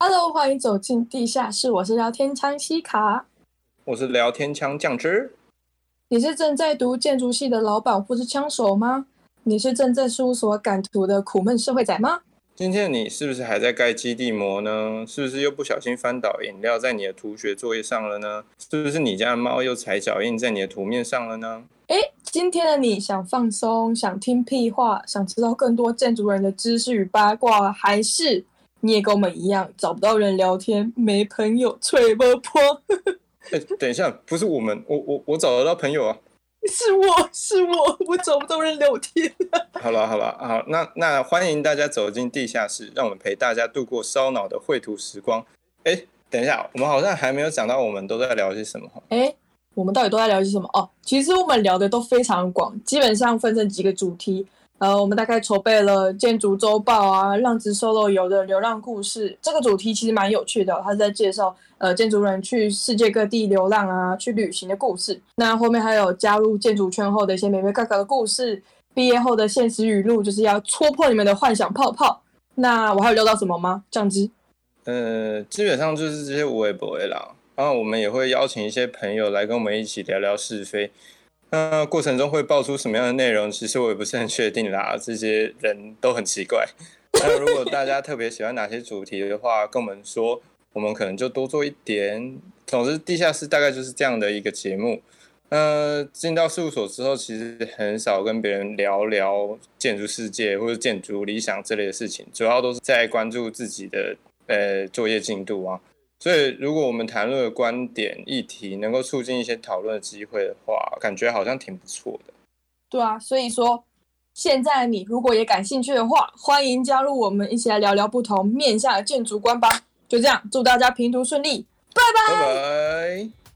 Hello，欢迎走进地下室。我是聊天枪西卡，我是聊天枪酱汁。你是正在读建筑系的老板或是枪手吗？你是正在事务所赶图的苦闷社会仔吗？今天你是不是还在盖基地膜呢？是不是又不小心翻倒饮料在你的图学作业上了呢？是不是你家的猫又踩脚印在你的图面上了呢？诶，今天的你想放松，想听屁话，想知道更多建筑人的知识与八卦，还是你也跟我们一样找不到人聊天，没朋友吹不破？诶，等一下，不是我们，我我我找得到朋友啊。是我是我，我找不到人聊天。好了好了，好，那那欢迎大家走进地下室，让我们陪大家度过烧脑的绘图时光。哎，等一下，我们好像还没有讲到我们都在聊些什么。哎，我们到底都在聊些什么？哦，其实我们聊的都非常广，基本上分成几个主题。呃，我们大概筹备了建筑周报啊，浪子 solo 游的流浪故事，这个主题其实蛮有趣的，他在介绍呃建筑人去世界各地流浪啊，去旅行的故事。那后面还有加入建筑圈后的一些眉眉角角的故事，毕业后的现实语录，就是要戳破你们的幻想泡泡。那我还有聊到什么吗？酱汁？呃，基本上就是这些无微不为啦，然后我们也会邀请一些朋友来跟我们一起聊聊是非。那过程中会爆出什么样的内容？其实我也不是很确定啦。这些人都很奇怪。那如果大家特别喜欢哪些主题的话，跟我们说，我们可能就多做一点。总之，地下室大概就是这样的一个节目。呃，进到事务所之后，其实很少跟别人聊聊建筑世界或者建筑理想之类的事情，主要都是在关注自己的呃作业进度啊。所以，如果我们谈论的观点、议题能够促进一些讨论的机会的话，感觉好像挺不错的。对啊，所以说，现在你如果也感兴趣的话，欢迎加入我们，一起来聊聊不同面向的建筑观吧。就这样，祝大家平图顺利，拜拜。拜拜。